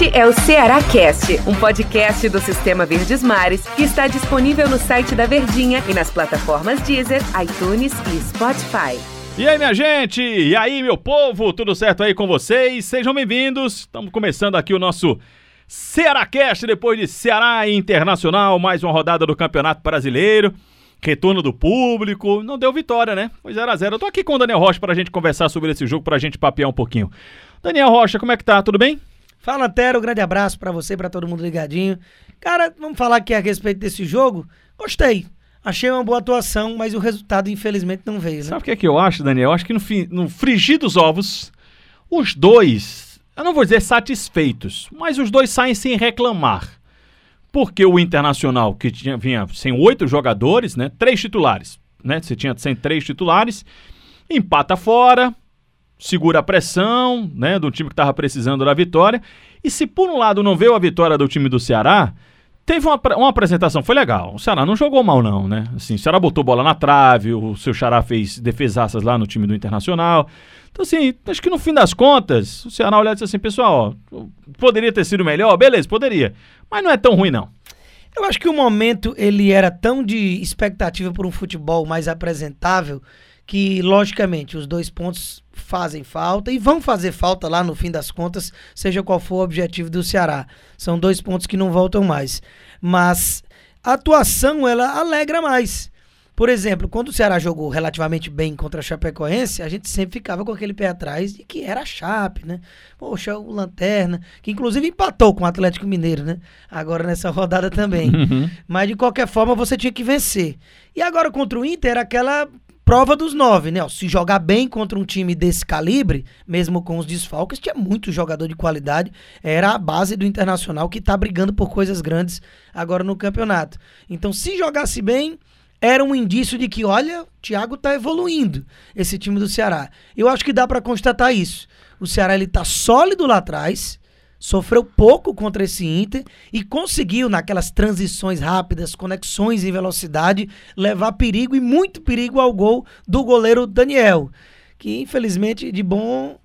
Este é o Ceará Cast, um podcast do Sistema Verdes Mares que está disponível no site da Verdinha e nas plataformas Deezer, iTunes e Spotify. E aí, minha gente? E aí, meu povo? Tudo certo aí com vocês? Sejam bem-vindos. Estamos começando aqui o nosso Ceará Cast depois de Ceará Internacional, mais uma rodada do Campeonato Brasileiro. Retorno do público, não deu vitória, né? Foi 0 a 0 Eu tô aqui com o Daniel Rocha pra gente conversar sobre esse jogo, pra gente papear um pouquinho. Daniel Rocha, como é que tá? Tudo bem? Fala, Tero, um grande abraço para você, para todo mundo ligadinho. Cara, vamos falar aqui a respeito desse jogo. Gostei. Achei uma boa atuação, mas o resultado, infelizmente, não veio, né? Sabe o que é que eu acho, Daniel? Eu acho que no, no frigir dos ovos, os dois, eu não vou dizer satisfeitos, mas os dois saem sem reclamar. Porque o Internacional, que tinha, vinha sem oito jogadores, né? Três titulares, né? Você tinha sem três titulares, empata fora, segura a pressão, né? Do time que estava precisando da vitória. E se por um lado não veio a vitória do time do Ceará, teve uma, uma apresentação, foi legal. O Ceará não jogou mal, não, né? Assim, o Ceará botou bola na trave, o seu Xará fez defesaças lá no time do Internacional. Então, assim, acho que no fim das contas, o Ceará olhou e disse assim, pessoal, ó, poderia ter sido melhor? Beleza, poderia. Mas não é tão ruim, não. Eu acho que o momento ele era tão de expectativa por um futebol mais apresentável que, logicamente, os dois pontos fazem falta e vão fazer falta lá no fim das contas, seja qual for o objetivo do Ceará. São dois pontos que não voltam mais. Mas a atuação ela alegra mais. Por exemplo, quando o Ceará jogou relativamente bem contra a Chapecoense, a gente sempre ficava com aquele pé atrás de que era a Chape, né? Poxa, o Lanterna, que inclusive empatou com o Atlético Mineiro, né? Agora nessa rodada também. Uhum. Mas de qualquer forma você tinha que vencer. E agora contra o Inter aquela prova dos nove, né? se jogar bem contra um time desse calibre, mesmo com os desfalques, tinha muito jogador de qualidade. Era a base do Internacional que tá brigando por coisas grandes agora no campeonato. Então, se jogasse bem, era um indício de que, olha, o Thiago está evoluindo, esse time do Ceará. Eu acho que dá para constatar isso. O Ceará ele tá sólido lá atrás, sofreu pouco contra esse Inter e conseguiu, naquelas transições rápidas, conexões em velocidade, levar perigo e muito perigo ao gol do goleiro Daniel, que infelizmente de bom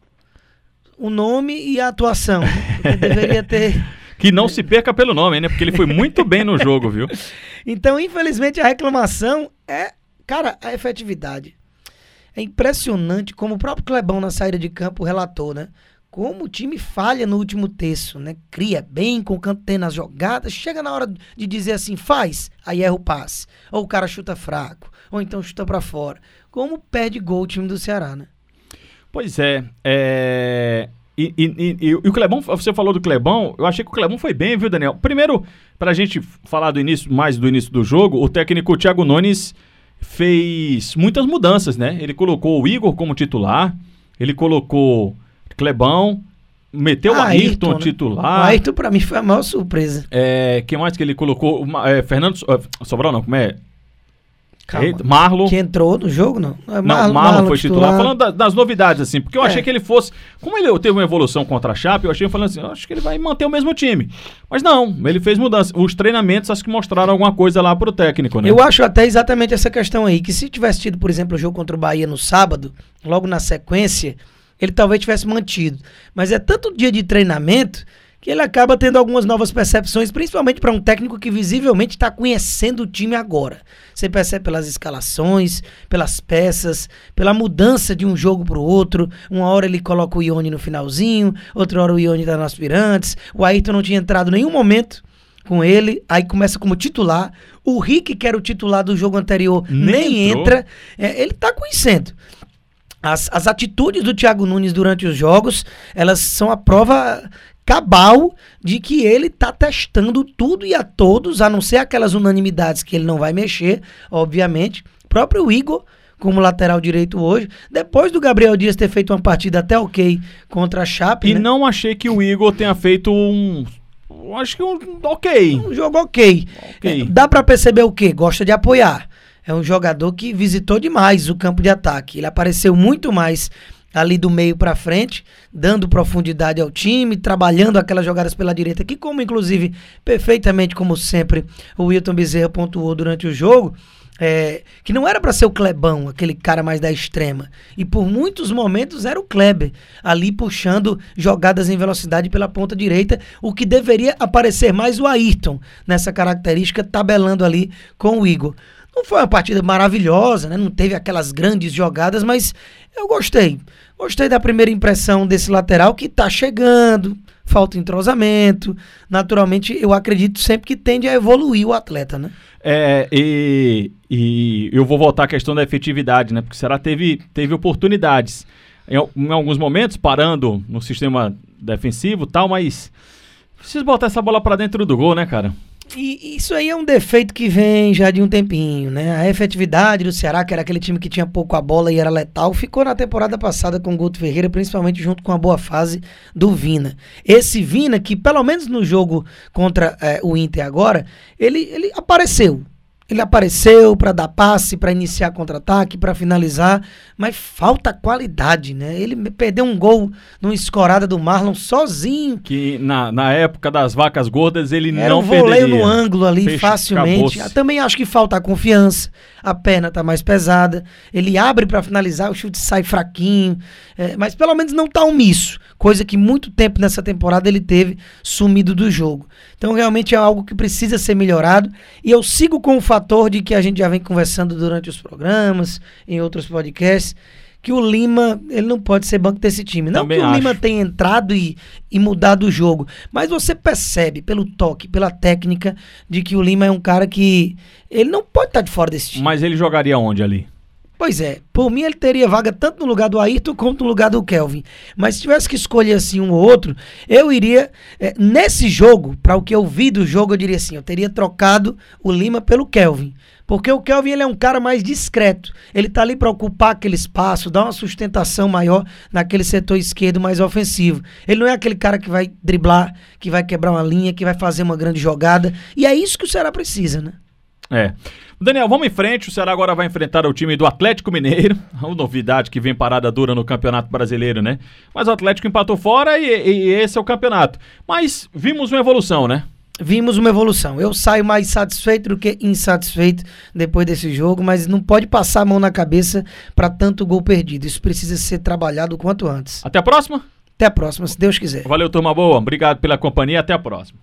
o nome e a atuação. deveria ter que não se perca pelo nome, né? Porque ele foi muito bem no jogo, viu? Então, infelizmente, a reclamação é, cara, a efetividade. É impressionante como o próprio Clebão na saída de campo relatou, né? Como o time falha no último terço, né? Cria bem, com nas jogadas, chega na hora de dizer assim, faz, aí erra o passe. Ou o cara chuta fraco, ou então chuta para fora. Como perde gol o time do Ceará, né? Pois é, é... E, e, e, e, o Clebão, você falou do Clebão, eu achei que o Clebão foi bem, viu, Daniel? Primeiro, pra gente falar do início, mais do início do jogo, o técnico Thiago Nunes fez muitas mudanças, né? Ele colocou o Igor como titular, ele colocou Clebão, meteu o Ayrton, Ayrton né? titular. O Ayrton, pra mim, foi a maior surpresa. É, quem mais que ele colocou? É, Fernando Sobral, não, como é? Calma. Marlon. Que entrou no jogo, não? Não, Marlon, Marlon, Marlon foi titular. titular. Falando da, das novidades, assim, porque eu é. achei que ele fosse. Como ele teve uma evolução contra a Chape, eu achei falando assim, acho que ele vai manter o mesmo time. Mas não, ele fez mudança. Os treinamentos acho que mostraram alguma coisa lá pro técnico, né? Eu acho até exatamente essa questão aí, que se tivesse tido, por exemplo, o jogo contra o Bahia no sábado, logo na sequência, ele talvez tivesse mantido. Mas é tanto dia de treinamento que ele acaba tendo algumas novas percepções, principalmente para um técnico que visivelmente está conhecendo o time agora. Você percebe pelas escalações, pelas peças, pela mudança de um jogo para o outro. Uma hora ele coloca o Ione no finalzinho, outra hora o Ione está no aspirantes. O Ayrton não tinha entrado em nenhum momento com ele, aí começa como titular. O Rick, que era o titular do jogo anterior, nem, nem entra. É, ele está conhecendo. As, as atitudes do Thiago Nunes durante os jogos, elas são a prova cabal de que ele tá testando tudo e a todos, a não ser aquelas unanimidades que ele não vai mexer, obviamente. O próprio Igor, como lateral direito hoje, depois do Gabriel Dias ter feito uma partida até ok contra a Chape. E né? não achei que o Igor tenha feito um acho que um ok. Um jogo ok. okay. É, dá para perceber o quê? Gosta de apoiar. É um jogador que visitou demais o campo de ataque. Ele apareceu muito mais ali do meio para frente, dando profundidade ao time, trabalhando aquelas jogadas pela direita, que como inclusive perfeitamente como sempre o Wilton Bezerra pontuou durante o jogo, é, que não era para ser o Clebão, aquele cara mais da extrema. E por muitos momentos era o Kleber, ali puxando jogadas em velocidade pela ponta direita, o que deveria aparecer mais o Ayrton nessa característica, tabelando ali com o Igor. Não foi uma partida maravilhosa, né? não teve aquelas grandes jogadas, mas eu gostei. Gostei da primeira impressão desse lateral que tá chegando, falta entrosamento. Naturalmente, eu acredito sempre que tende a evoluir o atleta, né? É, e, e eu vou voltar à questão da efetividade, né? Porque será teve, teve oportunidades. Em, em alguns momentos, parando no sistema defensivo tal, mas precisa botar essa bola para dentro do gol, né, cara? E isso aí é um defeito que vem já de um tempinho, né? A efetividade do Ceará, que era aquele time que tinha pouco a bola e era letal, ficou na temporada passada com o Guto Ferreira, principalmente junto com a boa fase do Vina. Esse Vina, que pelo menos no jogo contra é, o Inter agora, ele, ele apareceu. Ele apareceu para dar passe, para iniciar contra-ataque, para finalizar, mas falta qualidade, né? Ele perdeu um gol numa escorada do Marlon sozinho. Que na, na época das vacas gordas ele Era não um perderia. no ângulo ali facilmente. acabou-se. Também acho que falta a confiança. A perna tá mais pesada. Ele abre para finalizar, o chute sai fraquinho. É, mas pelo menos não tá omisso. Coisa que muito tempo nessa temporada ele teve sumido do jogo. Então realmente é algo que precisa ser melhorado. E eu sigo com o fator de que a gente já vem conversando durante os programas, em outros podcasts. Que o Lima, ele não pode ser banco desse time. Não Também que o Lima acho. tenha entrado e, e mudado o jogo. Mas você percebe pelo toque, pela técnica, de que o Lima é um cara que. Ele não pode estar de fora desse time. Mas ele jogaria onde ali? Pois é, por mim ele teria vaga tanto no lugar do Ayrton quanto no lugar do Kelvin. Mas se tivesse que escolher assim um ou outro, eu iria. eh, nesse jogo, para o que eu vi do jogo, eu diria assim: eu teria trocado o Lima pelo Kelvin. Porque o Kelvin ele é um cara mais discreto. Ele tá ali para ocupar aquele espaço, dar uma sustentação maior naquele setor esquerdo mais ofensivo. Ele não é aquele cara que vai driblar, que vai quebrar uma linha, que vai fazer uma grande jogada. E é isso que o Ceará precisa, né? É. Daniel, vamos em frente. O Ceará agora vai enfrentar o time do Atlético Mineiro. Uma novidade que vem parada dura no Campeonato Brasileiro, né? Mas o Atlético empatou fora e, e esse é o campeonato. Mas vimos uma evolução, né? vimos uma evolução. Eu saio mais satisfeito do que insatisfeito depois desse jogo, mas não pode passar a mão na cabeça para tanto gol perdido. Isso precisa ser trabalhado o quanto antes. Até a próxima. Até a próxima, se Deus quiser. Valeu, turma boa. Obrigado pela companhia. Até a próxima.